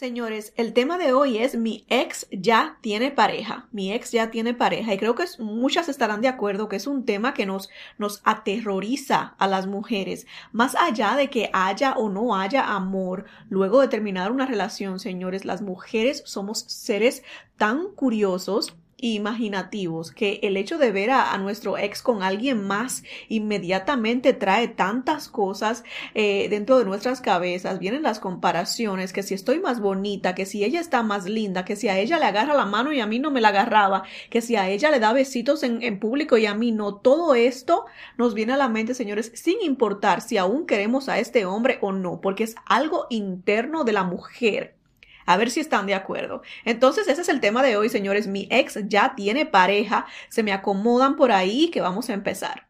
Señores, el tema de hoy es mi ex ya tiene pareja. Mi ex ya tiene pareja. Y creo que muchas estarán de acuerdo que es un tema que nos, nos aterroriza a las mujeres. Más allá de que haya o no haya amor luego de terminar una relación, señores, las mujeres somos seres tan curiosos imaginativos que el hecho de ver a, nuestro ex con alguien más inmediatamente trae tantas cosas eh, dentro de nuestras cabezas. Vienen las comparaciones, que si estoy más bonita, que si ella está más linda, que si a ella le agarra la mano y a mí no me la agarraba, que si a ella le da besitos en, en público y a mí no. Todo esto nos viene a la mente, señores, sin importar si aún queremos a este hombre o no, porque es algo interno de la mujer. A ver si están de acuerdo. Entonces, ese es el tema de hoy, señores. Mi ex ya tiene pareja. Se me acomodan por ahí que vamos a empezar.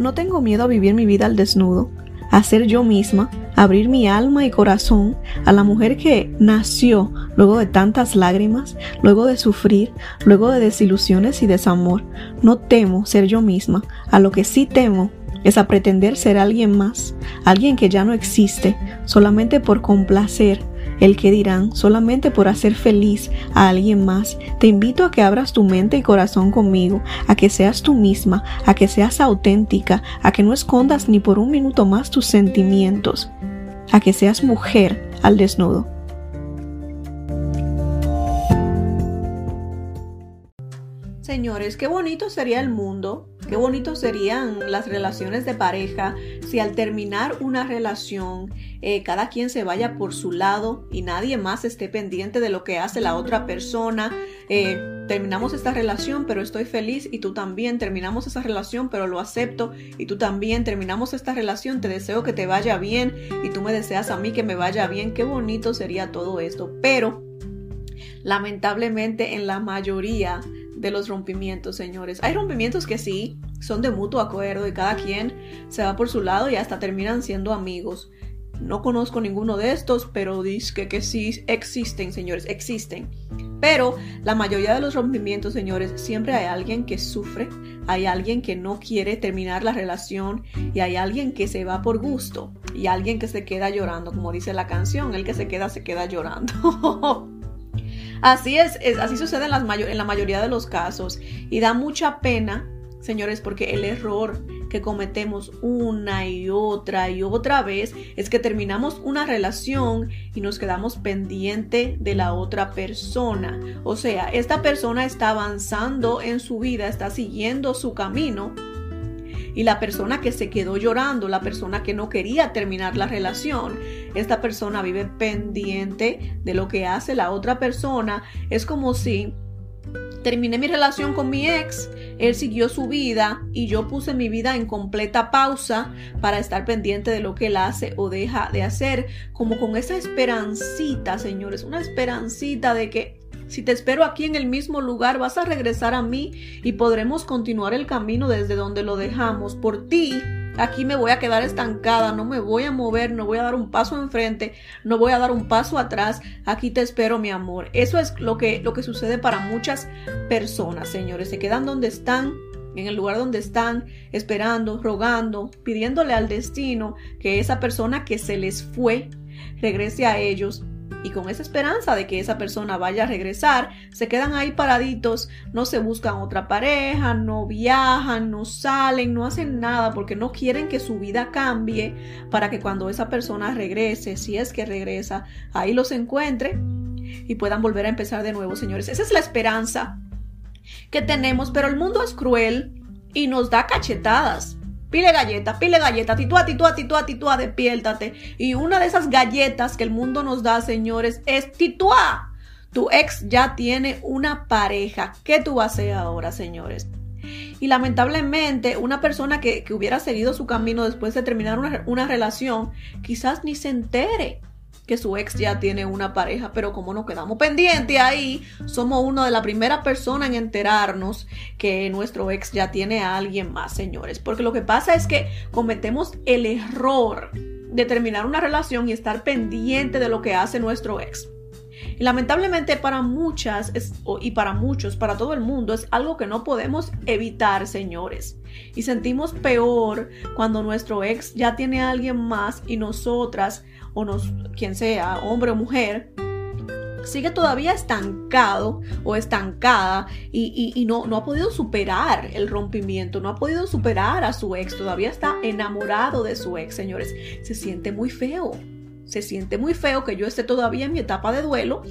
No tengo miedo a vivir mi vida al desnudo, a ser yo misma, abrir mi alma y corazón a la mujer que nació luego de tantas lágrimas, luego de sufrir, luego de desilusiones y desamor. No temo ser yo misma, a lo que sí temo es a pretender ser alguien más, alguien que ya no existe, solamente por complacer el que dirán, solamente por hacer feliz a alguien más. Te invito a que abras tu mente y corazón conmigo, a que seas tú misma, a que seas auténtica, a que no escondas ni por un minuto más tus sentimientos, a que seas mujer al desnudo. Señores, qué bonito sería el mundo Qué bonito serían las relaciones de pareja si al terminar una relación eh, cada quien se vaya por su lado y nadie más esté pendiente de lo que hace la otra persona. Eh, terminamos esta relación pero estoy feliz y tú también. Terminamos esa relación pero lo acepto y tú también. Terminamos esta relación, te deseo que te vaya bien y tú me deseas a mí que me vaya bien. Qué bonito sería todo esto. Pero lamentablemente en la mayoría de los rompimientos, señores. Hay rompimientos que sí, son de mutuo acuerdo y cada quien se va por su lado y hasta terminan siendo amigos. No conozco ninguno de estos, pero dice que, sí existen, señores, existen. Pero la mayoría de los rompimientos, señores, siempre hay alguien que sufre, hay alguien que no quiere terminar la relación y hay alguien que se va por gusto y alguien que se queda llorando, como dice la canción, el que se queda se queda llorando. Así es, así sucede en, las en la mayoría de los casos y da mucha pena, señores, porque el error que cometemos una y otra y otra vez es que terminamos una relación y nos quedamos pendiente de la otra persona. O sea, esta persona está avanzando en su vida, está siguiendo su camino y la persona que se quedó llorando, la persona que no quería terminar la relación, esta persona vive pendiente de lo que hace la otra persona. Es como si terminé mi relación con mi ex, él siguió su vida y yo puse mi vida en completa pausa para estar pendiente de lo que él hace o deja de hacer, como con esa esperancita, señores, una esperancita de que si te espero aquí en el mismo lugar, vas a regresar a mí y podremos continuar el camino desde donde lo dejamos. Por ti, aquí me voy a quedar estancada, no me voy a mover, no voy a dar un paso enfrente, no voy a dar un paso atrás. Aquí te espero, mi amor. Eso es lo que, lo que sucede para muchas personas, señores. Se quedan donde están en el lugar donde están, esperando, rogando, pidiéndole al destino que esa persona que se les fue regrese a ellos y con esa esperanza de que esa persona vaya a regresar, se quedan ahí paraditos, no se buscan otra pareja, no viajan, no salen, no hacen nada porque no quieren que su vida cambie para que cuando esa persona regrese, si es que regresa, ahí los encuentre y puedan volver a empezar de nuevo, señores. Esa es la esperanza que tenemos, pero el mundo es cruel y nos da cachetadas. Pile galleta, pile galleta, titúa, titúa, titúa, titúa, despiértate. Y una de esas galletas que el mundo nos da, señores, es titúa. Tu ex ya tiene una pareja. ¿Qué tú vas a hacer ahora, señores? Y lamentablemente, una persona que, hubiera seguido su camino después de terminar una, una relación, quizás ni se entere que su ex ya tiene una pareja, pero como nos quedamos pendientes ahí, somos una de las primeras personas en enterarnos que nuestro ex ya tiene a alguien más, señores. Porque lo que pasa es que cometemos el error de terminar una relación y estar pendiente de lo que hace nuestro ex. Y lamentablemente para muchas y para muchos, para todo el mundo, es algo que no podemos evitar, señores. Y sentimos peor cuando nuestro ex ya tiene a alguien más y nosotras, o nos, quien sea, hombre o mujer, sigue todavía estancado o estancada y, no, no ha podido superar el rompimiento, no ha podido superar a su ex, todavía está enamorado de su ex, señores. Se siente muy feo, se siente muy feo que yo esté todavía en mi etapa de duelo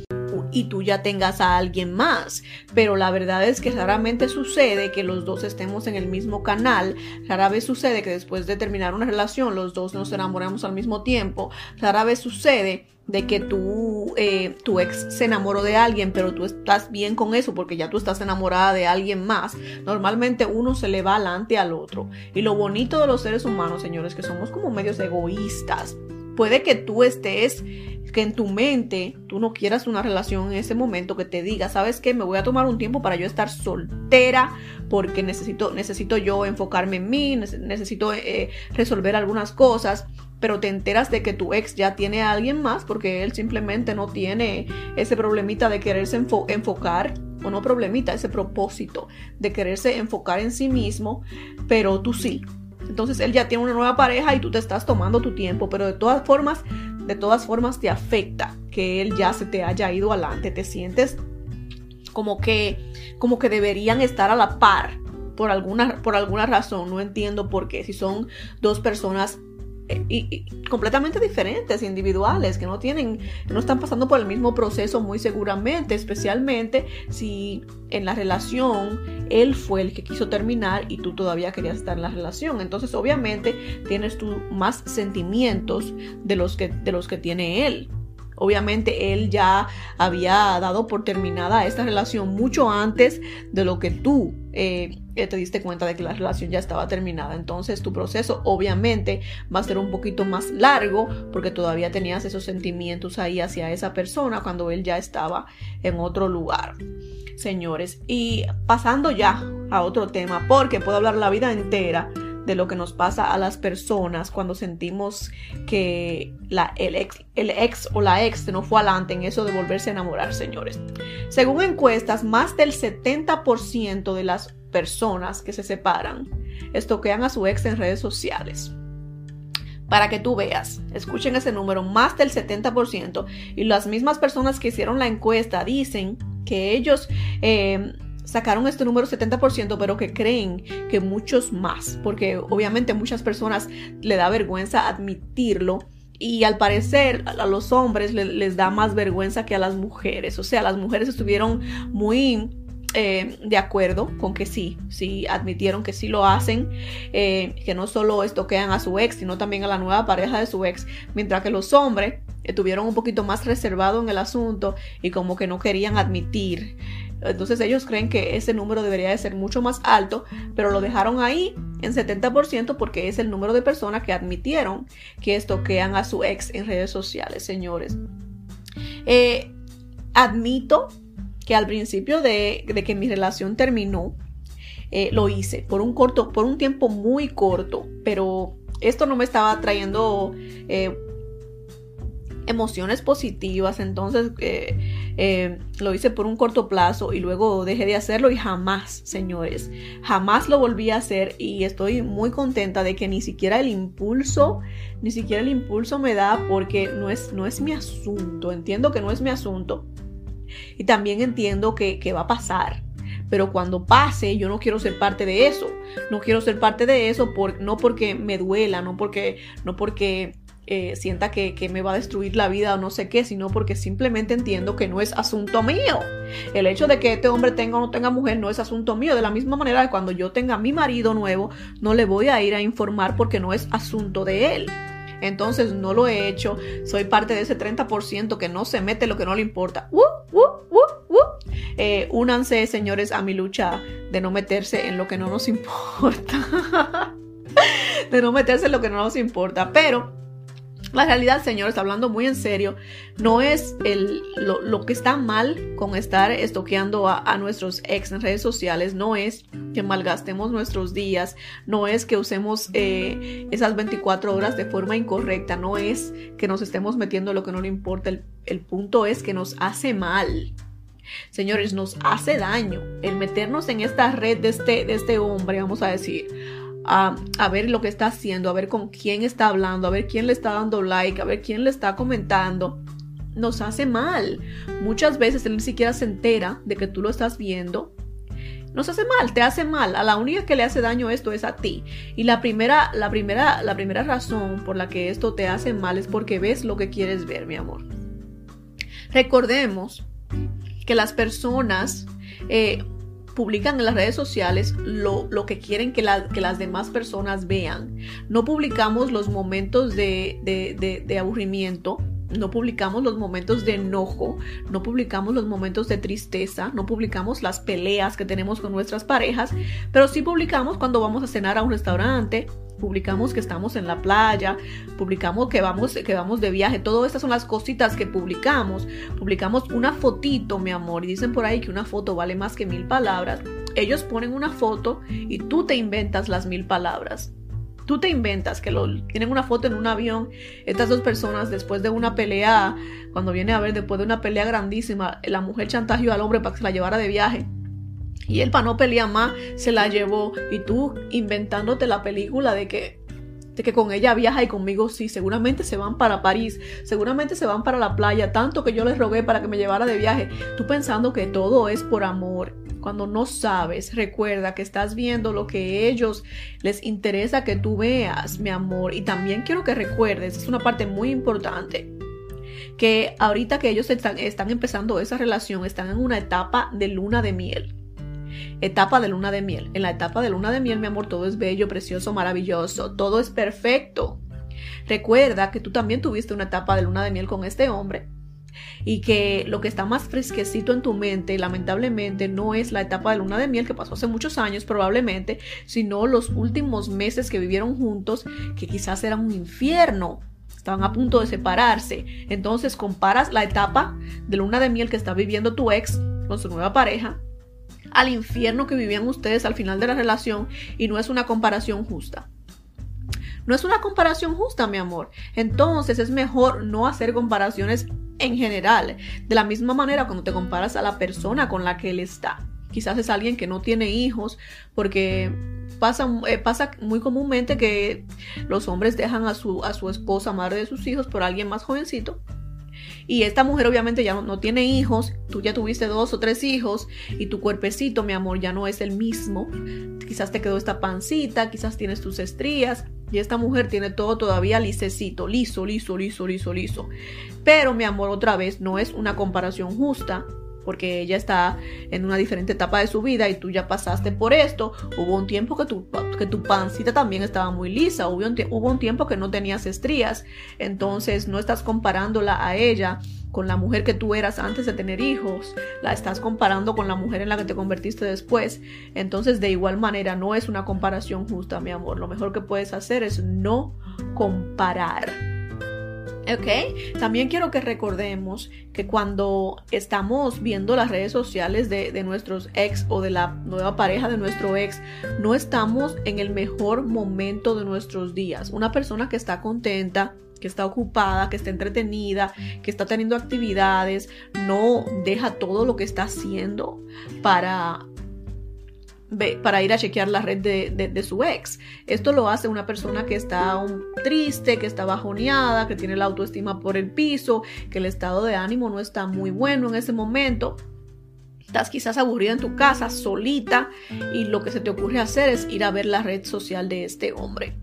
y tú ya tengas a alguien más. Pero la verdad es que raramente sucede que los dos estemos en el mismo canal. Rara vez sucede que después de terminar una relación los dos nos enamoramos al mismo tiempo. Rara vez sucede de que tú, eh, tu ex se enamoró de alguien, pero tú estás bien con eso porque ya tú estás enamorada de alguien más. Normalmente uno se le va adelante al otro. Y lo bonito de los seres humanos, señores, que somos como medios egoístas. Puede que tú estés que en tu mente tú no quieras una relación en ese momento que te diga, ¿sabes qué? Me voy a tomar un tiempo para yo estar soltera porque necesito, necesito yo enfocarme en mí, necesito eh, resolver algunas cosas, pero te enteras de que tu ex ya tiene a alguien más porque él simplemente no tiene ese problemita de quererse enfocar, o no problemita, ese propósito de quererse enfocar en sí mismo, pero tú sí. Entonces él ya tiene una nueva pareja y tú te estás tomando tu tiempo, pero de todas formas de todas formas te afecta que él ya se te haya ido adelante, te sientes como que como que deberían estar a la par por alguna por alguna razón, no entiendo por qué si son dos personas y, completamente diferentes, individuales, que no tienen, no están pasando por el mismo proceso muy seguramente, especialmente si en la relación él fue el que quiso terminar y tú todavía querías estar en la relación. Entonces, obviamente, tienes tú más sentimientos de los que, de los que tiene él. Obviamente él ya había dado por terminada esta relación mucho antes de lo que tú eh, te diste cuenta de que la relación ya estaba terminada. Entonces tu proceso obviamente va a ser un poquito más largo porque todavía tenías esos sentimientos ahí hacia esa persona cuando él ya estaba en otro lugar. Señores, y pasando ya a otro tema, porque puedo hablar la vida entera de lo que nos pasa a las personas cuando sentimos que la, el, ex, el ex o la ex no fue adelante en eso de volverse a enamorar, señores. Según encuestas, más del 70% de las personas que se separan estoquean a su ex en redes sociales. Para que tú veas, escuchen ese número, más del 70%. Y las mismas personas que hicieron la encuesta dicen que ellos... Eh, sacaron este número 70%, pero que creen que muchos más, porque obviamente muchas personas le da vergüenza admitirlo. Y al parecer a los hombres les, da más vergüenza que a las mujeres. O sea, las mujeres estuvieron muy eh, de acuerdo con que sí, sí admitieron que sí lo hacen, eh, que no solo estoquean a su ex, sino también a la nueva pareja de su ex, mientras que los hombres estuvieron un poquito más reservados en el asunto y como que no querían admitir entonces ellos creen que ese número debería de ser mucho más alto, pero lo dejaron ahí en 70% porque es el número de personas que admitieron que estoquean a su ex en redes sociales, señores. Eh, admito que al principio de, que mi relación terminó, eh, lo hice por un corto, por un tiempo muy corto, pero esto no me estaba trayendo eh, emociones positivas, entonces eh, lo hice por un corto plazo y luego dejé de hacerlo y jamás, señores, jamás lo volví a hacer y estoy muy contenta de que ni siquiera el impulso, ni siquiera el impulso me da porque no es, no es mi asunto, entiendo que no es mi asunto y también entiendo que, que va a pasar. Pero cuando pase, yo no quiero ser parte de eso. No quiero ser parte de eso por, no porque me duela, no porque, no porque eh, sienta que, me va a destruir la vida o no sé qué, sino porque simplemente entiendo que no es asunto mío. El hecho de que este hombre tenga o no tenga mujer no es asunto mío. De la misma manera que cuando yo tenga mi marido nuevo, no le voy a ir a informar porque no es asunto de él. Entonces no lo he hecho. Soy parte de ese 30% que no se mete lo que no le importa. Eh, únanse, señores, a mi lucha de no meterse en lo que no nos importa. de no meterse en lo que no nos importa. Pero la realidad, señores, hablando muy en serio, no es el, lo, que está mal con estar estoqueando a, nuestros ex en redes sociales, no es que malgastemos nuestros días, no es que usemos eh, esas 24 horas de forma incorrecta, no es que nos estemos metiendo lo que no le importa, el, el punto es que nos hace mal. Señores, nos hace daño el meternos en esta red de este, de este hombre, vamos a decir, a, ver lo que está haciendo, a ver con quién está hablando, a ver quién le está dando like, a ver quién le está comentando. Nos hace mal. Muchas veces él ni siquiera se entera de que tú lo estás viendo nos hace mal, te hace mal. A la única que le hace daño esto es a ti. Y la primera, la primera, la primera razón por la que esto te hace mal es porque ves lo que quieres ver, mi amor. Recordemos que las personas eh, publican en las redes sociales lo, que quieren que, que, las demás personas vean. No publicamos los momentos de, de, de aburrimiento, no publicamos los momentos de enojo, no publicamos los momentos de tristeza, no publicamos las peleas que tenemos con nuestras parejas, pero sí publicamos cuando vamos a cenar a un restaurante, publicamos que estamos en la playa, publicamos que vamos, que vamos de viaje, todas estas son las cositas que publicamos. Publicamos una fotito, mi amor, y dicen por ahí que una foto vale más que mil palabras. Ellos ponen una foto y tú te inventas las mil palabras tú te inventas que lo, tienen una foto en un avión, estas dos personas después de una pelea, cuando viene a ver después de una pelea grandísima, la mujer chantajeó al hombre para que se la llevara de viaje. Y él para no pelear más se la llevó y tú inventándote la película de que de que con ella viaja y conmigo sí, seguramente se van para París, seguramente se van para la playa, tanto que yo les rogué para que me llevara de viaje, tú pensando que todo es por amor cuando no sabes, recuerda que estás viendo lo que ellos les interesa que tú veas, mi amor. Y también quiero que recuerdes, es una parte muy importante, que ahorita que ellos están empezando esa relación, están en una etapa de luna de miel. Etapa de luna de miel. En la etapa de luna de miel, mi amor, todo es bello, precioso, maravilloso, todo es perfecto. Recuerda que tú también tuviste una etapa de luna de miel con este hombre y que lo que está más fresquecito en tu mente, lamentablemente, no es la etapa de luna de miel que pasó hace muchos años probablemente, sino los últimos meses que vivieron juntos, que quizás eran un infierno. Estaban a punto de separarse. Entonces comparas la etapa de luna de miel que está viviendo tu ex con su nueva pareja al infierno que vivían ustedes al final de la relación y no es una comparación justa. No es una comparación justa, mi amor. Entonces es mejor no hacer comparaciones en general. De la misma manera cuando te comparas a la persona con la que él está. Quizás es alguien que no tiene hijos porque pasa, eh, pasa muy comúnmente que los hombres dejan a su, a su esposa, madre de sus hijos, por alguien más jovencito y esta mujer obviamente ya no, tiene hijos, tú ya tuviste dos o tres hijos y tu cuerpecito, mi amor, ya no es el mismo. Quizás te quedó esta pancita, quizás tienes tus estrías y esta mujer tiene todo todavía lisecito, liso, liso, liso, liso, liso. Pero mi amor, otra vez, no es una comparación justa porque ella está en una diferente etapa de su vida y tú ya pasaste por esto. Hubo un tiempo que tu, que tu pancita también estaba muy lisa, hubo un, hubo un tiempo que no tenías estrías, entonces no estás comparándola a ella con la mujer que tú eras antes de tener hijos, la estás comparando con la mujer en la que te convertiste después. Entonces, de igual manera, no es una comparación justa, mi amor. Lo mejor que puedes hacer es no comparar. ¿Ok? También quiero que recordemos que cuando estamos viendo las redes sociales de, de, nuestros ex o de la nueva pareja de nuestro ex, no estamos en el mejor momento de nuestros días. Una persona que está contenta, que está ocupada, que está entretenida, que está teniendo actividades, no deja todo lo que está haciendo para para ir a chequear la red de, su ex. Esto lo hace una persona que está triste, que está bajoneada, que tiene la autoestima por el piso, que el estado de ánimo no está muy bueno en ese momento. Estás quizás aburrida en tu casa, solita, y lo que se te ocurre hacer es ir a ver la red social de este hombre.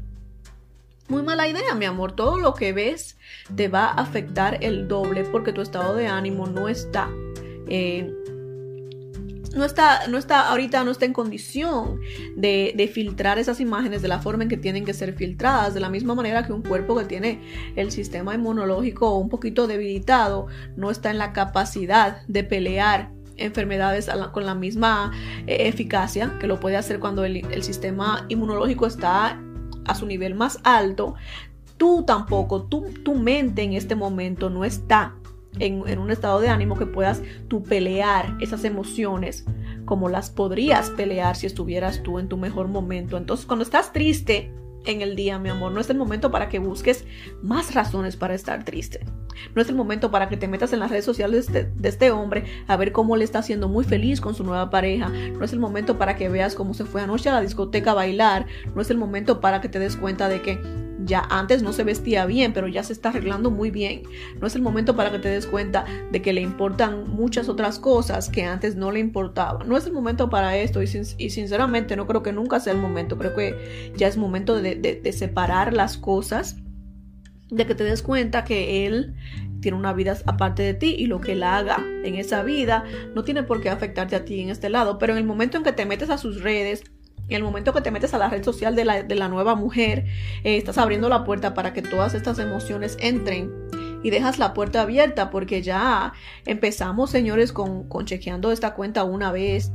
Muy mala idea, mi amor. Todo lo que ves te va a afectar el doble porque tu estado de ánimo no está eh, no está, no está, ahorita no está en condición de, de, filtrar esas imágenes de la forma en que tienen que ser filtradas, de la misma manera que un cuerpo que tiene el sistema inmunológico un poquito debilitado no está en la capacidad de pelear enfermedades con la misma eh, eficacia que lo puede hacer cuando el, el sistema inmunológico está a su nivel más alto, tú tampoco, tú, tu mente en este momento no está en, un estado de ánimo que puedas tú pelear esas emociones como las podrías pelear si estuvieras tú en tu mejor momento. Entonces, cuando estás triste en el día, mi amor, no es el momento para que busques más razones para estar triste. No es el momento para que te metas en las redes sociales de, de, este hombre a ver cómo le está haciendo muy feliz con su nueva pareja. No es el momento para que veas cómo se fue anoche a la discoteca a bailar. No es el momento para que te des cuenta de que ya antes no se vestía bien, pero ya se está arreglando muy bien. No es el momento para que te des cuenta de que le importan muchas otras cosas que antes no le importaban. No es el momento para esto y, sinceramente no creo que nunca sea el momento. Creo que ya es momento de, separar las cosas, de que te des cuenta que él tiene una vida aparte de ti y lo que él haga en esa vida no tiene por qué afectarte a ti en este lado. Pero en el momento en que te metes a sus redes, en el momento que te metes a la red social de la, nueva mujer, eh, estás abriendo la puerta para que todas estas emociones entren y dejas la puerta abierta porque ya empezamos, señores, con, con chequeando esta cuenta una vez,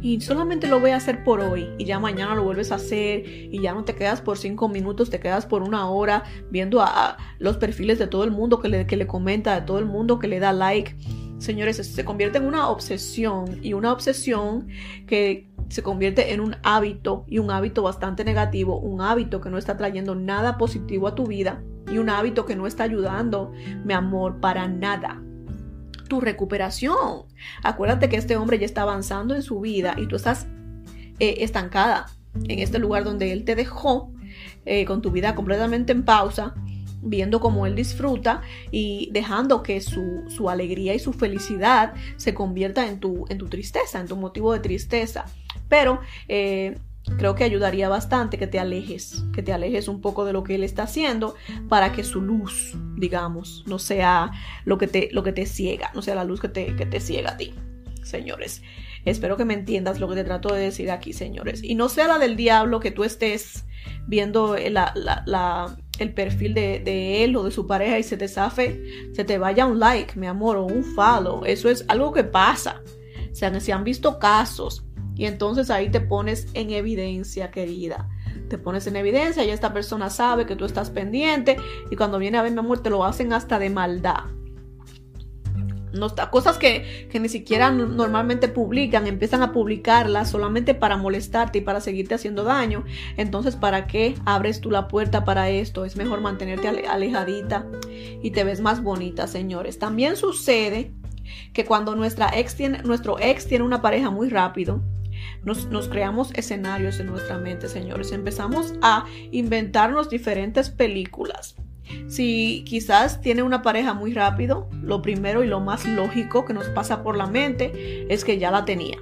y solamente lo voy a hacer por hoy y ya mañana lo vuelves a hacer y ya no te quedas por cinco minutos, te quedas por una hora viendo a, los perfiles de todo el mundo que le, que le comenta, de todo el mundo que le da like. Señores, se convierte en una obsesión y una obsesión que se convierte en un hábito y un hábito bastante negativo, un hábito que no está trayendo nada positivo a tu vida y un hábito que no está ayudando, mi amor, para nada. Tu recuperación. Acuérdate que este hombre ya está avanzando en su vida y tú estás eh, estancada en este lugar donde él te dejó eh, con tu vida completamente en pausa viendo cómo él disfruta y dejando que su, alegría y su felicidad se convierta en tu, en tu tristeza, en tu motivo de tristeza. Pero eh, creo que ayudaría bastante que te alejes, que te alejes un poco de lo que él está haciendo para que su luz, digamos, no sea lo que te, lo que te ciega, no sea la luz que te, que te ciega a ti, señores. Espero que me entiendas lo que te trato de decir aquí, señores. Y no sea la del diablo que tú estés viendo la, la, el perfil de, él o de su pareja y se te zafe, se te vaya un like, mi amor, o un follow. Eso es algo que pasa. O se han visto casos y entonces ahí te pones en evidencia, querida. Te pones en evidencia y esta persona sabe que tú estás pendiente y cuando viene a ver mi amor te lo hacen hasta de maldad. No cosas que, que, ni siquiera normalmente publican, empiezan a publicarlas solamente para molestarte y para seguirte haciendo daño. Entonces, ¿para qué abres tú la puerta para esto? Es mejor mantenerte alejadita y te ves más bonita, señores. También sucede que cuando nuestra ex tiene, nuestro ex tiene una pareja muy rápido, nos, creamos escenarios en nuestra mente, señores. Empezamos a inventarnos diferentes películas. Si quizás tiene una pareja muy rápido, lo primero y lo más lógico que nos pasa por la mente es que ya la tenía.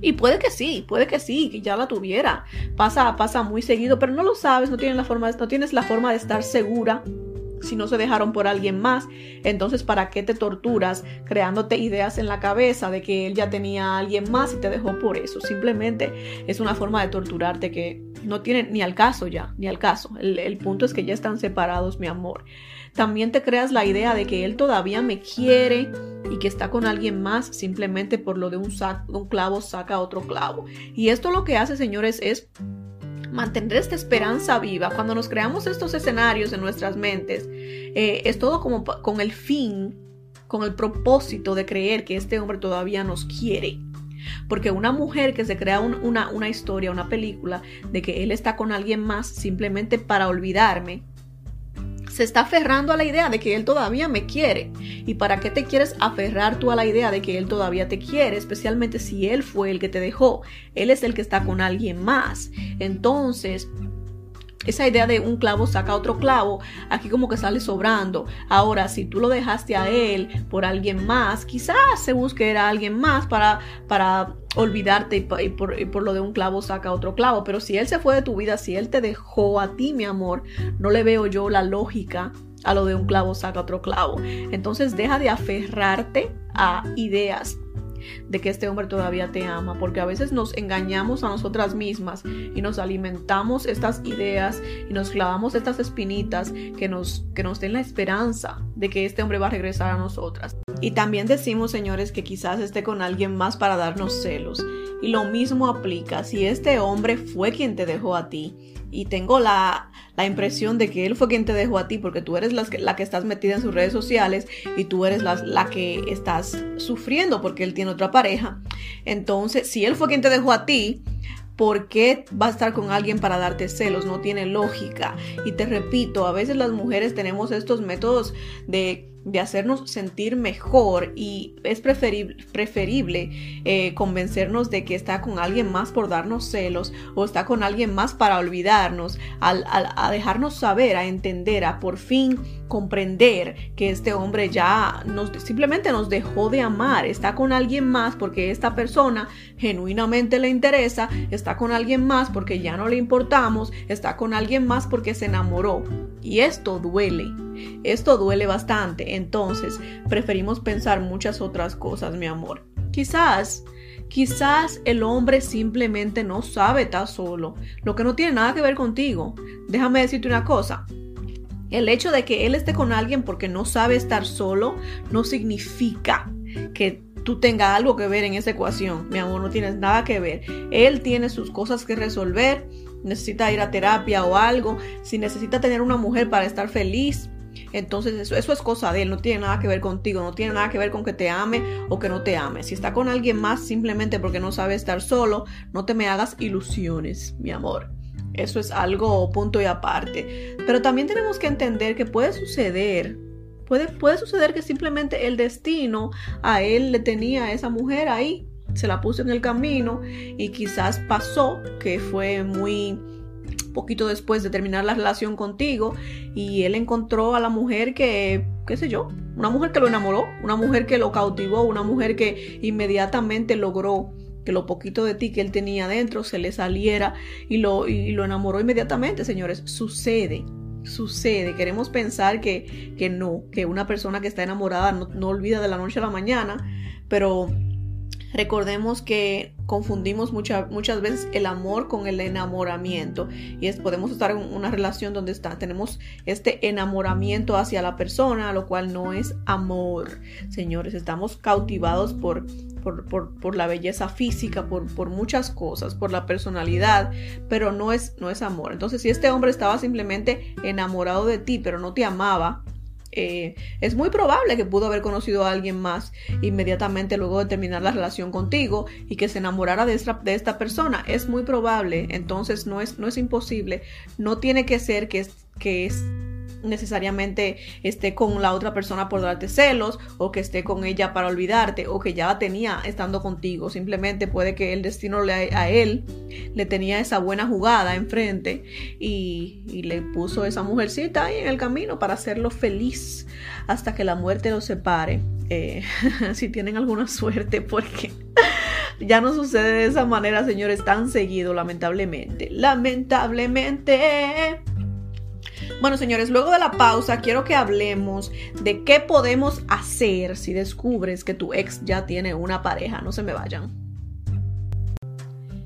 Y puede que sí, puede que sí, que ya la tuviera. Pasa, pasa muy seguido, pero no lo sabes, no tienes la forma, no tienes la forma de estar segura si no se dejaron por alguien más, entonces ¿para qué te torturas creándote ideas en la cabeza de que él ya tenía a alguien más y te dejó por eso? Simplemente es una forma de torturarte que no tiene ni al caso ya, ni al caso. El, punto es que ya están separados, mi amor. También te creas la idea de que él todavía me quiere y que está con alguien más simplemente por lo de un, un clavo saca otro clavo. Y esto lo que hace, señores, es mantener esta esperanza viva, cuando nos creamos estos escenarios en nuestras mentes, eh, es todo como con el fin, con el propósito de creer que este hombre todavía nos quiere. Porque una mujer que se crea una, una historia, una película de que él está con alguien más simplemente para olvidarme, se está aferrando a la idea de que él todavía me quiere. ¿Y para qué te quieres aferrar tú a la idea de que él todavía te quiere? Especialmente si él fue el que te dejó. Él es el que está con alguien más. Entonces, esa idea de un clavo saca otro clavo, aquí como que sale sobrando. Ahora, si tú lo dejaste a él por alguien más, quizás se busque a alguien más para, para olvidarte y, por, y, por, lo de un clavo saca otro clavo. Pero si él se fue de tu vida, si él te dejó a ti, mi amor, no le veo yo la lógica a lo de un clavo saca otro clavo. Entonces deja de aferrarte a ideas de que este hombre todavía te ama, porque a veces nos engañamos a nosotras mismas y nos alimentamos estas ideas y nos clavamos estas espinitas que nos, que nos den la esperanza de que este hombre va a regresar a nosotras. Y también decimos, señores, que quizás esté con alguien más para darnos celos. Y lo mismo aplica si este hombre fue quien te dejó a ti y tengo la, impresión de que él fue quien te dejó a ti porque tú eres la que, la que estás metida en sus redes sociales y tú eres la, la, que estás sufriendo porque él tiene otra pareja. Entonces, si él fue quien te dejó a ti, ¿Por qué va a estar con alguien para darte celos? No tiene lógica. Y te repito, a veces las mujeres tenemos estos métodos de de hacernos sentir mejor y es preferible, preferible eh, convencernos de que está con alguien más por darnos celos o está con alguien más para olvidarnos, al, a dejarnos saber, a entender, a por fin comprender que este hombre ya nos, simplemente nos dejó de amar, está con alguien más porque esta persona genuinamente le interesa, está con alguien más porque ya no le importamos, está con alguien más porque se enamoró. Y esto duele, esto duele bastante entonces preferimos pensar muchas otras cosas, mi amor. Quizás, quizás el hombre simplemente no sabe estar solo, lo que no tiene nada que ver contigo. Déjame decirte una cosa. El hecho de que él esté con alguien porque no sabe estar solo no significa que tú tengas algo que ver en esa ecuación. Mi amor, no tienes nada que ver. Él tiene sus cosas que resolver, necesita ir a terapia o algo, si necesita tener una mujer para estar feliz, entonces eso, eso es cosa de él, no tiene nada que ver contigo, no tiene nada que ver con que te ame o que no te ame. Si está con alguien más simplemente porque no sabe estar solo, no te me hagas ilusiones, mi amor. Eso es algo punto y aparte. Pero también tenemos que entender que puede suceder Puede, puede, suceder que simplemente el destino a él le tenía a esa mujer ahí, se la puso en el camino y quizás pasó que fue muy poquito después de terminar la relación contigo y él encontró a la mujer que, qué sé yo, una mujer que lo enamoró, una mujer que lo cautivó, una mujer que inmediatamente logró que lo poquito de ti que él tenía dentro se le saliera y lo, y lo enamoró inmediatamente, señores. Sucede, sucede. Queremos pensar que, que no, que una persona que está enamorada no, no olvida de la noche a la mañana, pero Recordemos que confundimos muchas veces el amor con el enamoramiento y es, podemos estar en una relación donde está, tenemos este enamoramiento hacia la persona, lo cual no es amor. Señores, estamos cautivados por, por, la belleza física, por, por, muchas cosas, por la personalidad, pero no es, no es amor. Entonces, si este hombre estaba simplemente enamorado de ti, pero no te amaba, eh, es muy probable que pudo haber conocido a alguien más inmediatamente luego de terminar la relación contigo y que se enamorara de esta, de esta persona. Es muy probable, entonces no es, no es imposible. No tiene que ser que que es necesariamente esté con la otra persona por darte celos o que esté con ella para olvidarte o que ya tenía estando contigo. Simplemente puede que el destino le, a él le tenía esa buena jugada enfrente y, y le puso esa mujercita ahí en el camino para hacerlo feliz hasta que la muerte los separe. Eh, si tienen alguna suerte porque ya no sucede de esa manera, señores, tan seguido, lamentablemente. Lamentablemente. Bueno, señores, luego de la pausa quiero que hablemos de qué podemos hacer si descubres que tu ex ya tiene una pareja. No se me vayan.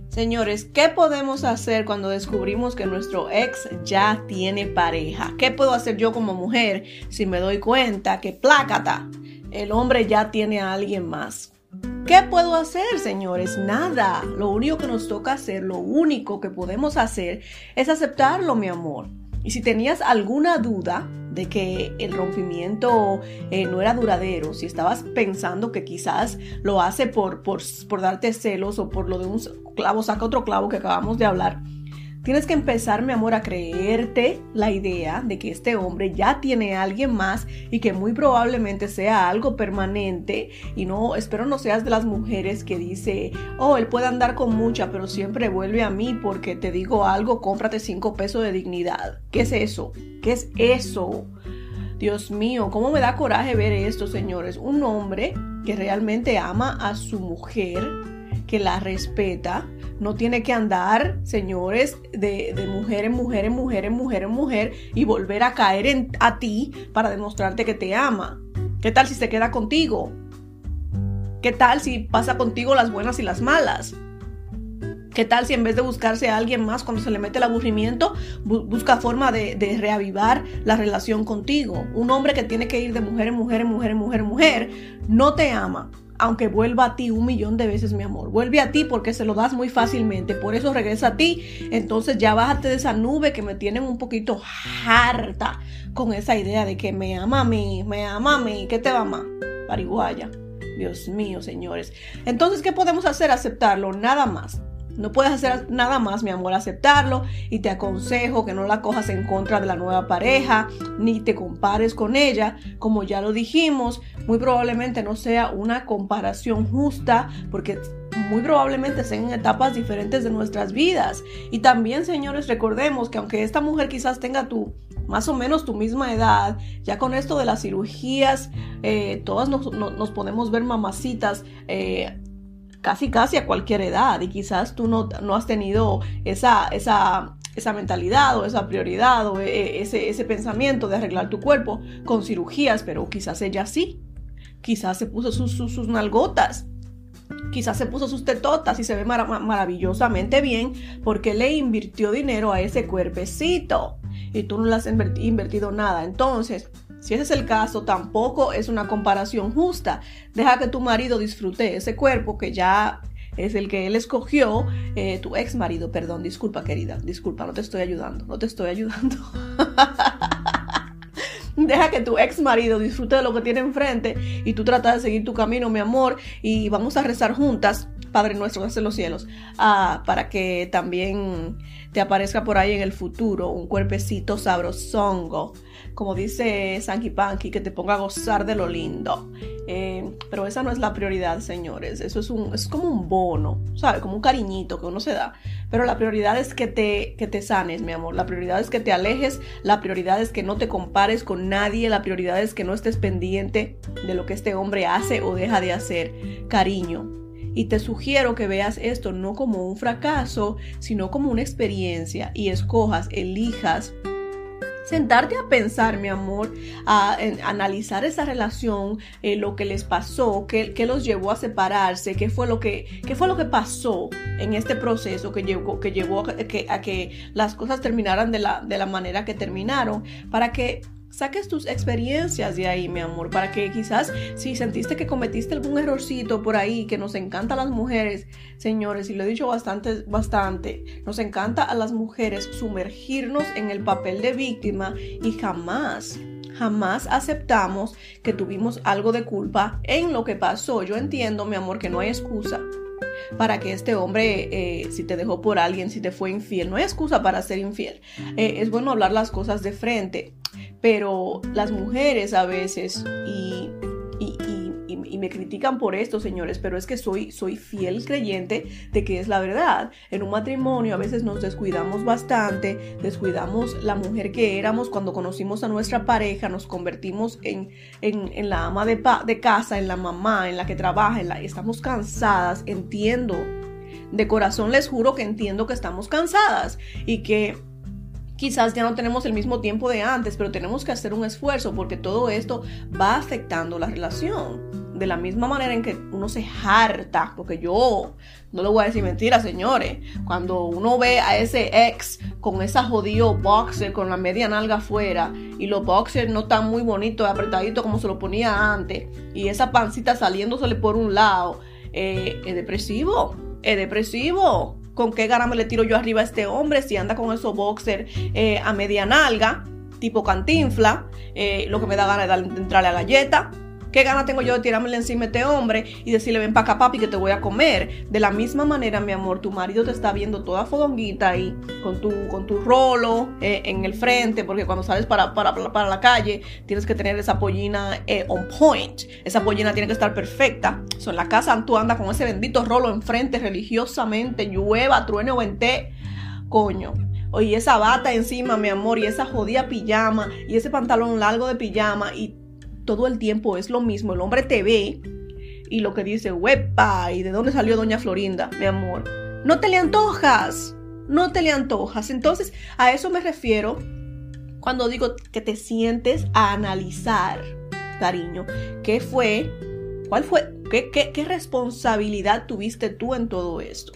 Señores, ¿qué podemos hacer cuando descubrimos que nuestro ex ya tiene pareja? ¿Qué puedo hacer yo como mujer si me doy cuenta que plácata, el hombre ya tiene a alguien más? ¿Qué puedo hacer, señores? Nada. Lo único que nos toca hacer, lo único que podemos hacer es aceptarlo, mi amor. Y si tenías alguna duda de que el rompimiento eh, no era duradero, si estabas pensando que quizás lo hace por, por, por darte celos o por lo de un clavo saca otro clavo que acabamos de hablar, Tienes que empezar, mi amor, a creerte la idea de que este hombre ya tiene a alguien más y que muy probablemente sea algo permanente. Y no, espero no seas de las mujeres que dice, oh, él puede andar con mucha, pero siempre vuelve a mí porque te digo algo, cómprate cinco pesos de dignidad. ¿Qué es eso? ¿Qué es eso? Dios mío, ¿cómo me da coraje ver esto, señores? Un hombre que realmente ama a su mujer, que la respeta, no tiene que andar, señores, de, mujer en mujer en mujer en mujer en mujer y volver a caer en, a ti para demostrarte que te ama. ¿Qué tal si se queda contigo? ¿Qué tal si pasa contigo las buenas y las malas? ¿Qué tal si en vez de buscarse a alguien más cuando se le mete el aburrimiento, busca forma de, de, reavivar la relación contigo? Un hombre que tiene que ir de mujer en mujer en mujer en mujer en mujer no te ama aunque vuelva a ti un millón de veces, mi amor. Vuelve a ti porque se lo das muy fácilmente. Por eso regresa a ti. Entonces ya bájate de esa nube que me tienen un poquito harta con esa idea de que me ama a mí, me ama a mí. ¿Qué te va a amar? Pariguaya. Dios mío, señores. Entonces, ¿qué podemos hacer? Aceptarlo, nada más. No puedes hacer nada más, mi amor, aceptarlo y te aconsejo que no la cojas en contra de la nueva pareja, ni te compares con ella. Como ya lo dijimos, muy probablemente no sea una comparación justa porque muy probablemente sean en etapas diferentes de nuestras vidas. Y también, señores, recordemos que aunque esta mujer quizás tenga tu más o menos tu misma edad, ya con esto de las cirugías, eh, todas nos, podemos ver mamacitas. Eh, casi casi a cualquier edad y quizás tú no, no has tenido esa, esa, esa mentalidad o esa prioridad o eh, ese, ese pensamiento de arreglar tu cuerpo con cirugías, pero quizás ella sí. Quizás se puso sus, sus, nalgotas. Quizás se puso sus tetotas y se ve maravillosamente bien porque le invirtió dinero a ese cuerpecito y tú no le has invertido nada. Entonces, si ese es el caso, tampoco es una comparación justa. Deja que tu marido disfrute ese cuerpo que ya es el que él escogió, eh, tu ex marido, perdón, disculpa querida, disculpa, no te estoy ayudando, no te estoy ayudando. Deja que tu ex marido disfrute de lo que tiene enfrente y tú tratas de seguir tu camino, mi amor, y vamos a rezar juntas, Padre nuestro que en los cielos, ah, para que también te aparezca por ahí en el futuro un cuerpecito sabrosongo como dice Sanky Panky, que te ponga a gozar de lo lindo. Eh, pero esa no es la prioridad, señores. Eso es, un, es como un bono, ¿sabes? Como un cariñito que uno se da. Pero la prioridad es que te, que te sanes, mi amor. La prioridad es que te alejes. La prioridad es que no te compares con nadie. La prioridad es que no estés pendiente de lo que este hombre hace o deja de hacer. Cariño, y te sugiero que veas esto no como un fracaso, sino como una experiencia y escojas, elijas sentarte a pensar, mi amor, a, analizar esa relación, eh, lo que les pasó, qué, los llevó a separarse, qué fue lo que, qué fue lo que pasó en este proceso que llevó, que llevó a, que, a que las cosas terminaran de la, de la manera que terminaron, para que saques tus experiencias de ahí, mi amor, para que quizás si sentiste que cometiste algún errorcito por ahí, que nos encanta a las mujeres, señores, y lo he dicho bastante, bastante, nos encanta a las mujeres sumergirnos en el papel de víctima y jamás jamás aceptamos que tuvimos algo de culpa en lo que pasó. Yo entiendo, mi amor, que no hay excusa para que este hombre, eh, si te dejó por alguien, si te fue infiel, no hay excusa para ser infiel. Eh, es bueno hablar las cosas de frente pero las mujeres a veces, y, me critican por esto, señores, pero es que soy, soy fiel creyente de que es la verdad. En un matrimonio a veces nos descuidamos bastante, descuidamos la mujer que éramos cuando conocimos a nuestra pareja, nos convertimos en, en, la ama de, de, casa, en la mamá, en la que trabaja, en la, estamos cansadas, entiendo. De corazón les juro que entiendo que estamos cansadas y que quizás ya no tenemos el mismo tiempo de antes, pero tenemos que hacer un esfuerzo porque todo esto va afectando la relación. De la misma manera en que uno se harta, porque yo no le voy a decir mentira, señores, cuando uno ve a ese ex con esa jodido boxer con la media nalga afuera y los boxers no están muy bonitos, apretaditos como se lo ponía antes, y esa pancita saliéndosele por un lado, eh, es depresivo, es depresivo con qué gana me le tiro yo arriba a este hombre si anda con esos boxer eh, a media nalga, tipo cantinfla, eh, lo que me da ganas de, entrarle a galleta. ¿Qué gana tengo yo de tirarme encima a este hombre y decirle ven para acá papi que te voy a comer? De la misma manera, mi amor, tu marido te está viendo toda fodonguita ahí con tu, con tu rolo eh, en el frente, porque cuando sales para, para, para, la calle tienes que tener esa pollina eh, on point. Esa pollina tiene que estar perfecta. So, en la casa tú andas con ese bendito rolo enfrente religiosamente, llueva, truene o vente. Coño, Oye, esa bata encima, mi amor, y esa jodida pijama, y ese pantalón largo de pijama, y todo el tiempo es lo mismo. El hombre te ve y lo que dice, huepa, ¿y de dónde salió doña Florinda, mi amor? No te le antojas, no te le antojas. Entonces, a eso me refiero cuando digo que te sientes a analizar, cariño, qué fue, cuál fue, qué, qué, qué responsabilidad tuviste tú en todo esto.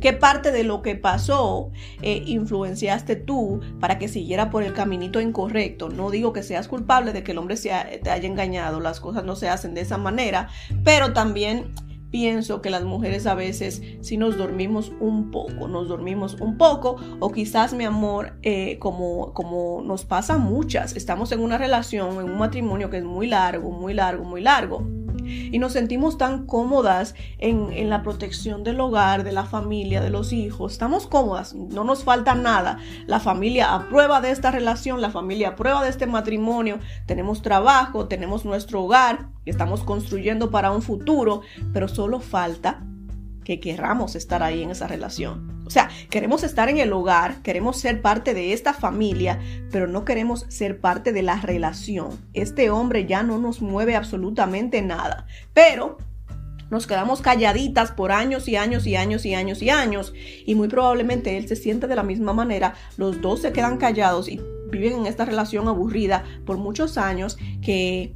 ¿Qué parte de lo que pasó eh, influenciaste tú para que siguiera por el caminito incorrecto? No digo que seas culpable de que el hombre te haya engañado, las cosas no se hacen de esa manera, pero también pienso que las mujeres a veces si nos dormimos un poco, nos dormimos un poco o quizás mi amor, eh, como, como nos pasa muchas, estamos en una relación, en un matrimonio que es muy largo, muy largo, muy largo y nos sentimos tan cómodas en, en, la protección del hogar, de la familia, de los hijos. Estamos cómodas, no nos falta nada. La familia aprueba de esta relación, la familia aprueba de este matrimonio, tenemos trabajo, tenemos nuestro hogar, estamos construyendo para un futuro, pero solo falta que querramos estar ahí en esa relación. O sea, queremos estar en el hogar, queremos ser parte de esta familia, pero no queremos ser parte de la relación. Este hombre ya no nos mueve absolutamente nada, pero nos quedamos calladitas por años y años y años y años y años y muy probablemente él se siente de la misma manera, los dos se quedan callados y viven en esta relación aburrida por muchos años que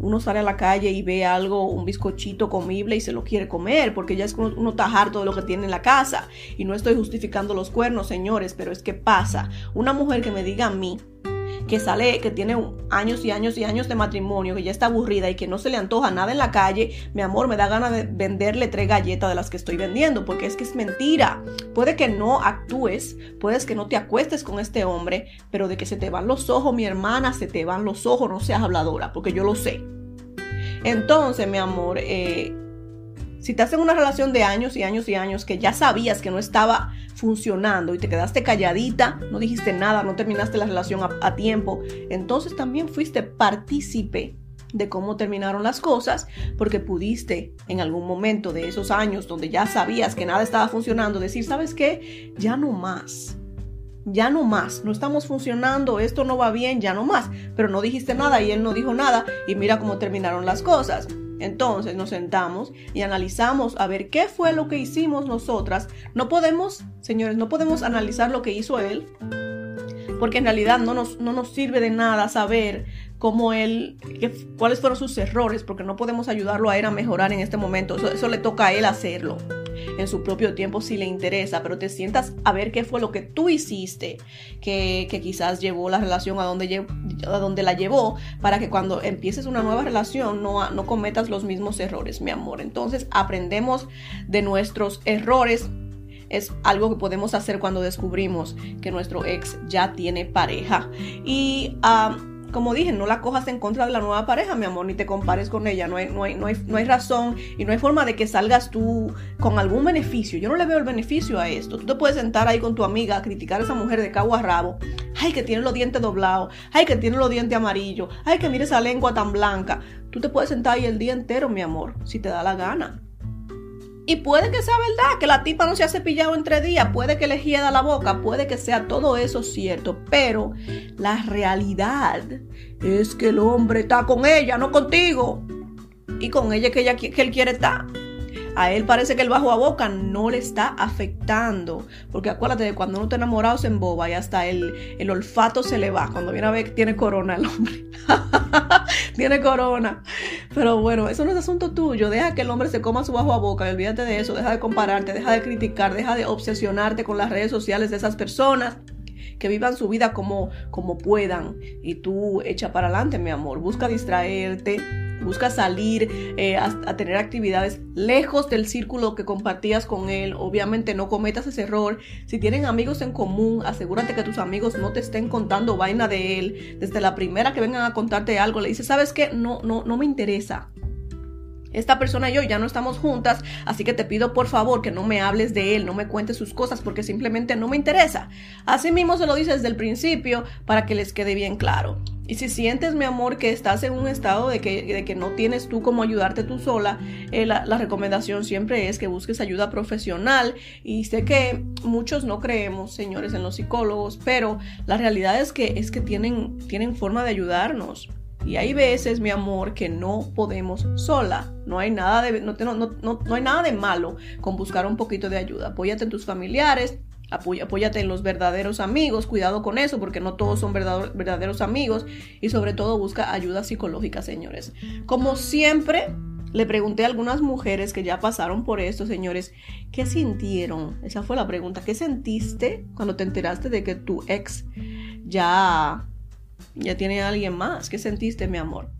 uno sale a la calle y ve algo, un bizcochito comible y se lo quiere comer, porque ya es uno, uno está harto de lo que tiene en la casa. Y no estoy justificando los cuernos, señores, pero es que pasa. Una mujer que me diga a mí que sale, que tiene años y años y años de matrimonio, que ya está aburrida y que no se le antoja nada en la calle, mi amor, me da ganas de venderle tres galletas de las que estoy vendiendo, porque es que es mentira. Puede que no actúes, puedes que no te acuestes con este hombre, pero de que se te van los ojos, mi hermana, se te van los ojos, no seas habladora, porque yo lo sé. Entonces, mi amor, eh, si estás en una relación de años y años y años que ya sabías que no estaba funcionando y te quedaste calladita, no dijiste nada, no terminaste la relación a, tiempo, entonces también fuiste partícipe de cómo terminaron las cosas, porque pudiste en algún momento de esos años donde ya sabías que nada estaba funcionando, decir, ¿sabes qué? Ya no más ya no más, no estamos funcionando, esto no va bien, ya no más. Pero no dijiste nada y él no dijo nada y mira cómo terminaron las cosas. Entonces nos sentamos y analizamos a ver qué fue lo que hicimos nosotras. No podemos, señores, no podemos analizar lo que hizo él, porque en realidad no nos, no nos sirve de nada saber cómo él, cuáles fueron sus errores, porque no podemos ayudarlo a él a mejorar en este momento. Eso, le toca a él hacerlo en su propio tiempo si le interesa, pero te sientas a ver qué fue lo que tú hiciste que, quizás llevó la relación a donde, a donde la llevó para que cuando empieces una nueva relación no, no cometas los mismos errores, mi amor. Entonces aprendemos de nuestros errores es algo que podemos hacer cuando descubrimos que nuestro ex ya tiene pareja. Y ah, como dije, no la cojas en contra de la nueva pareja, mi amor, ni te compares con ella. No hay, no hay, no hay, no hay razón y no hay forma de que salgas tú con algún beneficio. Yo no le veo el beneficio a esto. Tú te puedes sentar ahí con tu amiga a criticar a esa mujer de cabo a rabo. Ay, que tiene los dientes doblados. Ay, que tiene los dientes amarillos. Ay, que mire esa lengua tan blanca. Tú te puedes sentar ahí el día entero, mi amor, si te da la gana. Y puede que sea verdad, que la tipa no se ha cepillado entre días, puede que le hieda la boca, puede que sea todo eso cierto, pero la realidad es que el hombre está con ella, no contigo. Y con ella que, ella, que él quiere estar. A él parece que el bajo a boca no le está afectando. Porque acuérdate de cuando uno está enamorado se emboba y hasta el, el olfato se le va. Cuando viene a ver que tiene corona el hombre. tiene corona. Pero bueno, eso no es asunto tuyo. Deja que el hombre se coma su bajo a boca y olvídate de eso. Deja de compararte, deja de criticar, deja de obsesionarte con las redes sociales de esas personas que vivan su vida como, como puedan. Y tú echa para adelante, mi amor. Busca distraerte, busca salir eh, a, tener actividades lejos del círculo que compartías con él. Obviamente no cometas ese error. Si tienen amigos en común, asegúrate que tus amigos no te estén contando vaina de él. Desde la primera que vengan a contarte algo, le dices, ¿sabes qué? No, no, no me interesa esta persona y yo ya no estamos juntas, así que te pido por favor que no me hables de él, no me cuentes sus cosas porque simplemente no me interesa. Así mismo se lo dices desde el principio para que les quede bien claro. Y si sientes, mi amor, que estás en un estado de que, de que no tienes tú cómo ayudarte tú sola, eh, la, la, recomendación siempre es que busques ayuda profesional. Y sé que muchos no creemos, señores, en los psicólogos, pero la realidad es que, es que tienen, tienen forma de ayudarnos. Y hay veces, mi amor, que no podemos sola. No hay nada de, no, no, no, hay nada de malo con buscar un poquito de ayuda. Apóyate en tus familiares, apóyate en los verdaderos amigos, cuidado con eso porque no todos son verdaderos amigos y sobre todo busca ayuda psicológica, señores. Como siempre, le pregunté a algunas mujeres que ya pasaron por esto, señores, ¿qué sintieron? Esa fue la pregunta. ¿Qué sentiste cuando te enteraste de que tu ex ya ya tiene alguien más. ¿Qué sentiste, mi amor?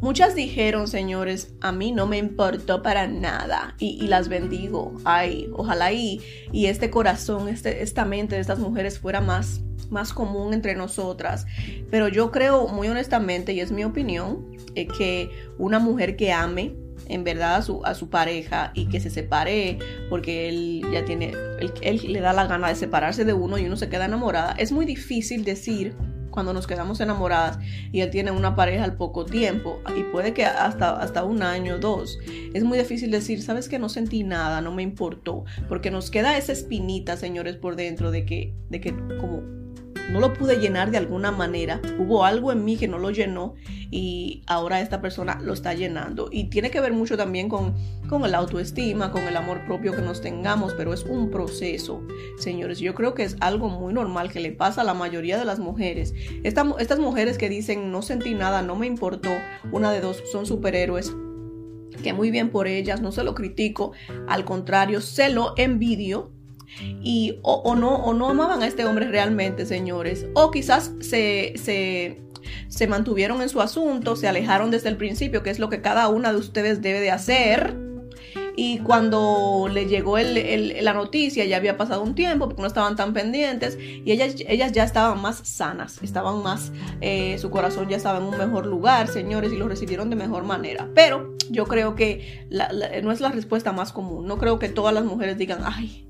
Muchas dijeron, señores, a mí no me importó para nada y, las bendigo. Ay, ojalá y, y este corazón, este, esta mente de estas mujeres fuera más, más común entre nosotras. Pero yo creo, muy honestamente, y es mi opinión, eh, que una mujer que ame en verdad a su, a su pareja y que se separe porque él ya tiene, él, él le da la gana de separarse de uno y uno se queda enamorada, es muy difícil decir cuando nos quedamos enamoradas y él tiene una pareja al poco tiempo y puede que hasta, hasta un año, dos, es muy difícil decir, sabes que no sentí nada, no me importó, porque nos queda esa espinita, señores, por dentro de que, de que como no lo pude llenar de alguna manera. Hubo algo en mí que no lo llenó y ahora esta persona lo está llenando. Y tiene que ver mucho también con, con el autoestima, con el amor propio que nos tengamos, pero es un proceso, señores. Yo creo que es algo muy normal que le pasa a la mayoría de las mujeres. estas mujeres que dicen no sentí nada, no me importó, una de dos son superhéroes que muy bien por ellas, no se lo critico, al contrario, se lo envidio y o, no, o no amaban a este hombre realmente, señores, o quizás se, se, mantuvieron en su asunto, se alejaron desde el principio, que es lo que cada una de ustedes debe de hacer. Y cuando le llegó el, la noticia, ya había pasado un tiempo porque no estaban tan pendientes y ellas, ellas ya estaban más sanas, estaban más, eh, su corazón ya estaba en un mejor lugar, señores, y lo recibieron de mejor manera. Pero yo creo que no es la respuesta más común. No creo que todas las mujeres digan, ay,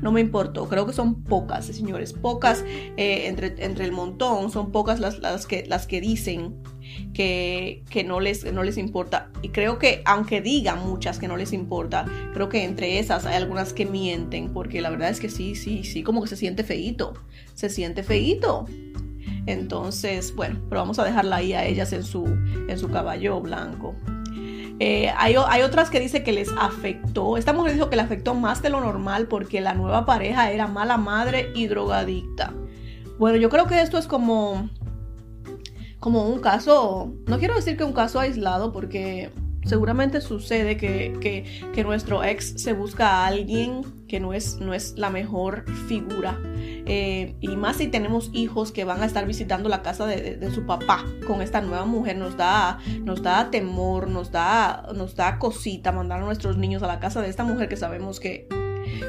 no me importó. Creo que son pocas, señores, pocas eh, entre, entre, el montón, son pocas las, que, las que dicen que, que, no, les, no les importa. Y creo que, aunque digan muchas que no les importa, creo que entre esas hay algunas que mienten, porque la verdad es que sí, sí, sí, como que se siente feíto, se siente feíto. Entonces, bueno, pero vamos a dejarla ahí a ellas en su, en su caballo blanco. Eh, hay, otras que dice que les afectó. Esta mujer dijo que le afectó más de lo normal porque la nueva pareja era mala madre y drogadicta. Bueno, yo creo que esto es como, como un caso, no quiero decir que un caso aislado porque seguramente sucede que, nuestro ex se busca a alguien que no es, no es la mejor figura. Eh, y más si tenemos hijos que van a estar visitando la casa de, su papá con esta nueva mujer, nos da, nos da temor, nos da, nos da cosita mandar a nuestros niños a la casa de esta mujer que sabemos que,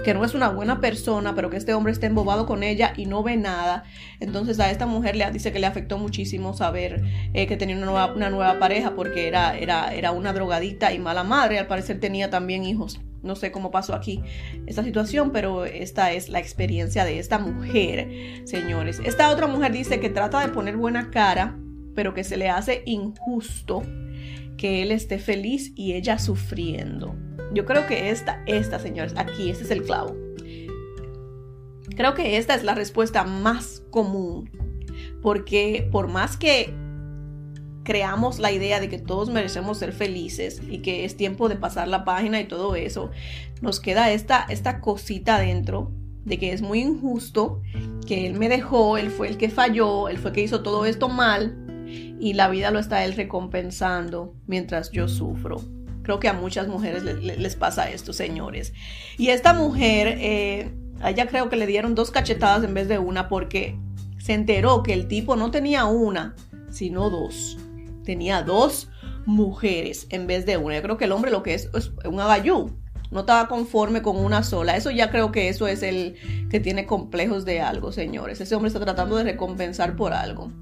que no es una buena persona, pero que este hombre está embobado con ella y no ve nada. Entonces a esta mujer le dice que le afectó muchísimo saber eh, que tenía una nueva, pareja porque era, era, era una drogadita y mala madre. Al parecer tenía también hijos. No sé cómo pasó aquí esta situación, pero esta es la experiencia de esta mujer, señores. Esta otra mujer dice que trata de poner buena cara, pero que se le hace injusto que él esté feliz y ella sufriendo. Yo creo que esta, esta, señores, aquí, este es el clavo. Creo que esta es la respuesta más común, porque por más que creamos la idea de que todos merecemos ser felices y que es tiempo de pasar la página y todo eso, nos queda esta, esta cosita dentro de que es muy injusto, que él me dejó, él fue el que falló, él fue el que hizo todo esto mal y la vida lo está él recompensando mientras yo sufro. Creo que a muchas mujeres les, pasa esto, señores. Y esta mujer, eh, a ella creo que le dieron dos cachetadas en vez de una porque se enteró que el tipo no tenía una, sino dos. Tenía dos mujeres en vez de una. Yo creo que el hombre lo que es es un agayú. No estaba conforme con una sola. Eso ya creo que eso es el que tiene complejos de algo, señores. Ese hombre está tratando de recompensar por algo.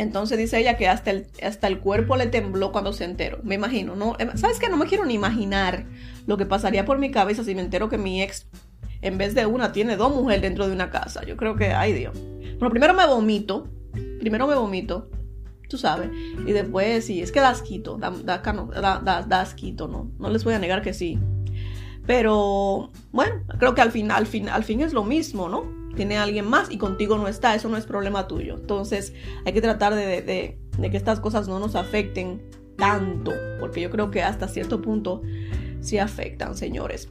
Entonces dice ella que hasta el, hasta el cuerpo le tembló cuando se enteró. Me imagino, ¿no? Em, ¿Sabes qué? No me quiero ni imaginar lo que pasaría por mi cabeza si me entero que mi ex, en vez de una, tiene dos mujeres dentro de una casa. Yo creo que, ay Dios. Bueno, primero me vomito. Primero me vomito. Tú sabes. Y después, sí, es que das quito. Da, da, das quito, ¿no? No les voy a negar que sí. Pero, bueno, creo que al fin, al fin, al fin es lo mismo, ¿no? Tiene alguien más y contigo no está, eso no es problema tuyo. Entonces hay que tratar de, que estas cosas no nos afecten tanto, porque yo creo que hasta cierto punto sí afectan, señores.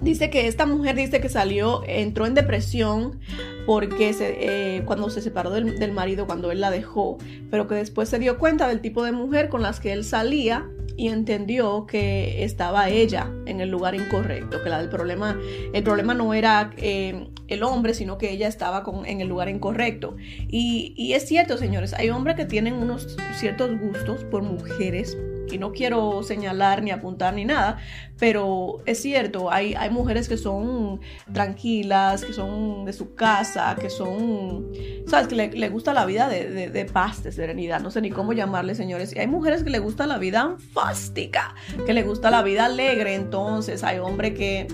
Dice que esta mujer dice que salió, entró en depresión porque eh, cuando se separó del, marido, cuando él la dejó, pero que después se dio cuenta del tipo de mujer con las que él salía y entendió que estaba ella en el lugar incorrecto, que la problema, el problema no era eh, el hombre, sino que ella estaba en el lugar incorrecto. Y es cierto, señores, hay hombres que tienen unos ciertos gustos por mujeres y no quiero señalar ni apuntar ni nada, pero es cierto, hay, hay mujeres que son tranquilas, que son de su casa, que son, ¿sabes? Que le, gusta la vida de, paz, de serenidad, no sé ni cómo llamarle, señores. Y hay mujeres que le gusta la vida fástica, que le gusta la vida alegre, entonces hay hombres que...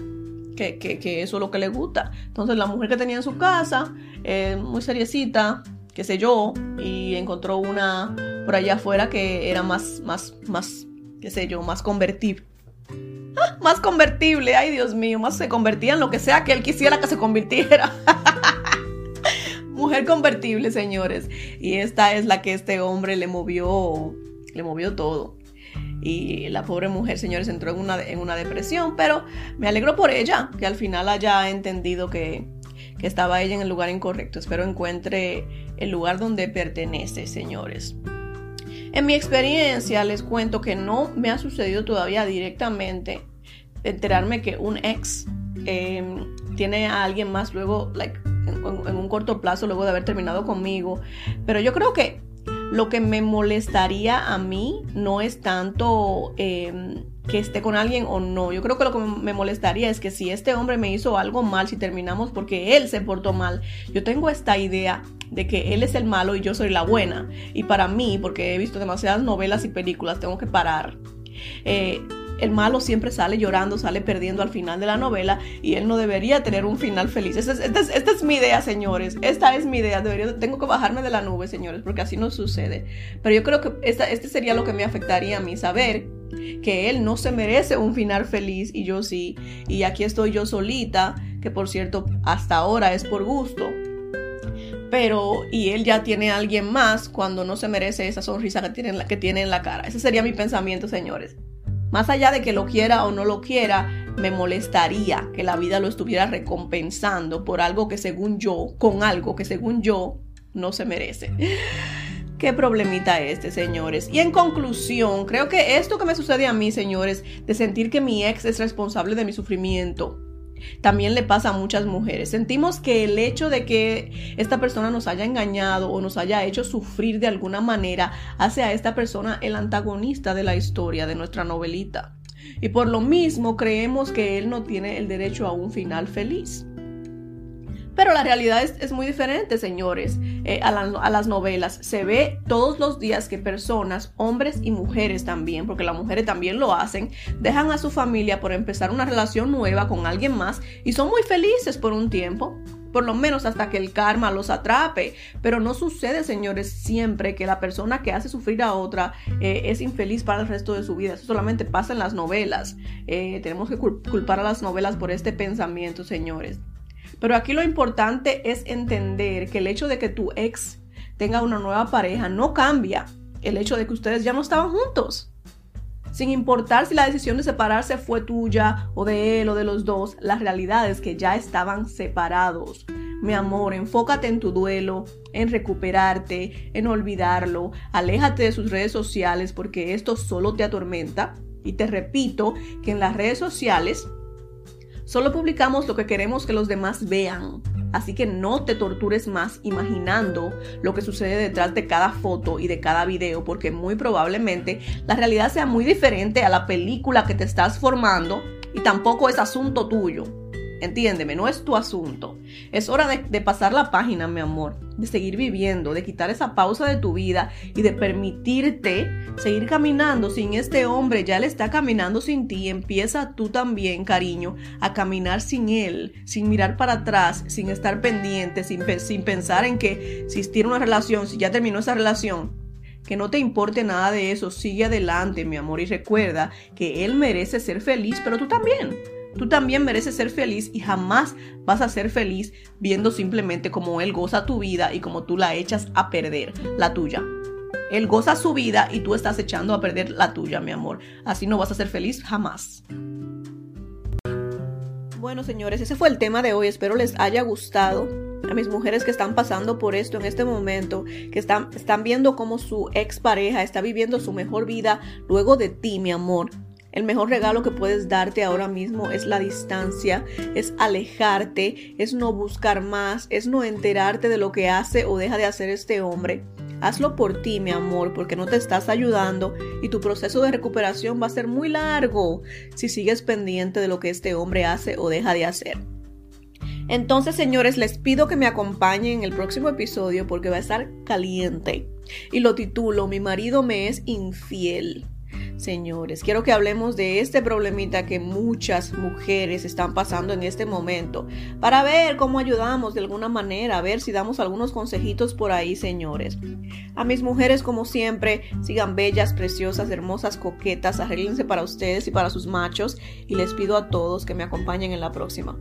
Que, que, eso es lo que le gusta. Entonces la mujer que tenía en su casa, eh, muy seriecita, qué sé yo, y encontró una por allá afuera que era más, más, más, qué sé yo, más convertible. ¡Ah! Más convertible, ay Dios mío, más se convertía en lo que sea que él quisiera que se convirtiera. Mujer convertible, señores. Y esta es la que este hombre le movió, le movió todo. Y la pobre mujer, señores, entró en una, en una depresión, pero me alegro por ella, que al final haya entendido que, que estaba ella en el lugar incorrecto. Espero encuentre el lugar donde pertenece, señores. En mi experiencia les cuento que no me ha sucedido todavía directamente enterarme que un ex em, tiene a alguien más luego, like, en, un corto plazo, luego de haber terminado conmigo. Pero yo creo que lo que me molestaría a mí no es tanto em, que esté con alguien o no. Yo creo que lo que me molestaría es que si este hombre me hizo algo mal, si terminamos porque él se portó mal, yo tengo esta idea de que él es el malo y yo soy la buena. Y para mí, porque he visto demasiadas novelas y películas, tengo que parar. Eh, el malo siempre sale llorando, sale perdiendo al final de la novela y él no debería tener un final feliz. Esta es, mi idea, señores. Esta es mi idea. Debería, tengo que bajarme de la nube, señores, porque así no sucede. Pero yo creo que este sería lo que me afectaría a mí, saber que él no se merece un final feliz y yo sí. Y aquí estoy yo solita, que por cierto, hasta ahora es por gusto pero y él ya tiene a alguien más cuando no se merece esa sonrisa que tiene, que tiene en la cara. Ese sería mi pensamiento, señores. Más allá de que lo quiera o no lo quiera, me molestaría que la vida lo estuviera recompensando por algo que según yo, con algo que según yo no se merece. Qué problemita este, señores. Y en conclusión, creo que esto que me sucede a mí, señores, de sentir que mi ex es responsable de mi sufrimiento, también le pasa a muchas mujeres. Sentimos que el hecho de que esta persona nos haya engañado o nos haya hecho sufrir de alguna manera hace a esta persona el antagonista de la historia de nuestra novelita. Y por lo mismo creemos que él no tiene el derecho a un final feliz. Pero la realidad es, muy diferente, señores, eh, a, a, las novelas. Se ve todos los días que personas, hombres y mujeres también, porque las mujeres también lo hacen, dejan a su familia por empezar una relación nueva con alguien más y son muy felices por un tiempo. Por lo menos hasta que el karma los atrape. Pero no sucede, señores, siempre que la persona que hace sufrir a otra eh, es infeliz para el resto de su vida. Eso solamente pasa en las novelas. Eh, tenemos que culpar a las novelas por este pensamiento, señores. Pero aquí lo importante es entender que el hecho de que tu ex tenga una nueva pareja no cambia el hecho de que ustedes ya no estaban juntos. Sin importar si la decisión de separarse fue tuya o de él o de los dos, la realidad es que ya estaban separados. Mi amor, enfócate en tu duelo, en recuperarte, en olvidarlo. Aléjate de sus redes sociales porque esto solo te atormenta. Y te repito que en las redes sociales Solo publicamos lo que queremos que los demás vean. Así que no te tortures más imaginando lo que sucede detrás de cada foto y de cada video, porque muy probablemente la realidad sea muy diferente a la película que te estás formando y tampoco es asunto tuyo. Entiéndeme, no es tu asunto. Es hora de, pasar la página, mi amor, de seguir viviendo, de quitar esa pausa de tu vida y de permitirte seguir caminando sin este hombre. Ya le está caminando sin ti. Empieza tú también, cariño, a caminar sin él, sin mirar para atrás, sin estar pendiente, sin, sin pensar en que si tiene una relación, si ya terminó esa relación, que no te importe nada de eso, sigue adelante, mi amor, y recuerda que él merece ser feliz, pero tú también. Tú también mereces ser feliz y jamás vas a ser feliz viendo simplemente cómo Él goza tu vida y como tú la echas a perder, la tuya. Él goza su vida y tú estás echando a perder la tuya, mi amor. Así no vas a ser feliz jamás. Bueno, señores, ese fue el tema de hoy. Espero les haya gustado. A mis mujeres que están pasando por esto en este momento, que están, están viendo cómo su expareja está viviendo su mejor vida luego de ti, mi amor. El mejor regalo que puedes darte ahora mismo es la distancia, es alejarte, es no buscar más, es no enterarte de lo que hace o deja de hacer este hombre. Hazlo por ti, mi amor, porque no te estás ayudando y tu proceso de recuperación va a ser muy largo si sigues pendiente de lo que este hombre hace o deja de hacer. Entonces, señores, les pido que me acompañen en el próximo episodio porque va a estar caliente. Y lo titulo Mi marido me es infiel. Señores, quiero que hablemos de este problemita que muchas mujeres están pasando en este momento para ver cómo ayudamos de alguna manera, a ver si damos algunos consejitos por ahí, señores. A mis mujeres, como siempre, sigan bellas, preciosas, hermosas, coquetas, arréglense para ustedes y para sus machos y les pido a todos que me acompañen en la próxima.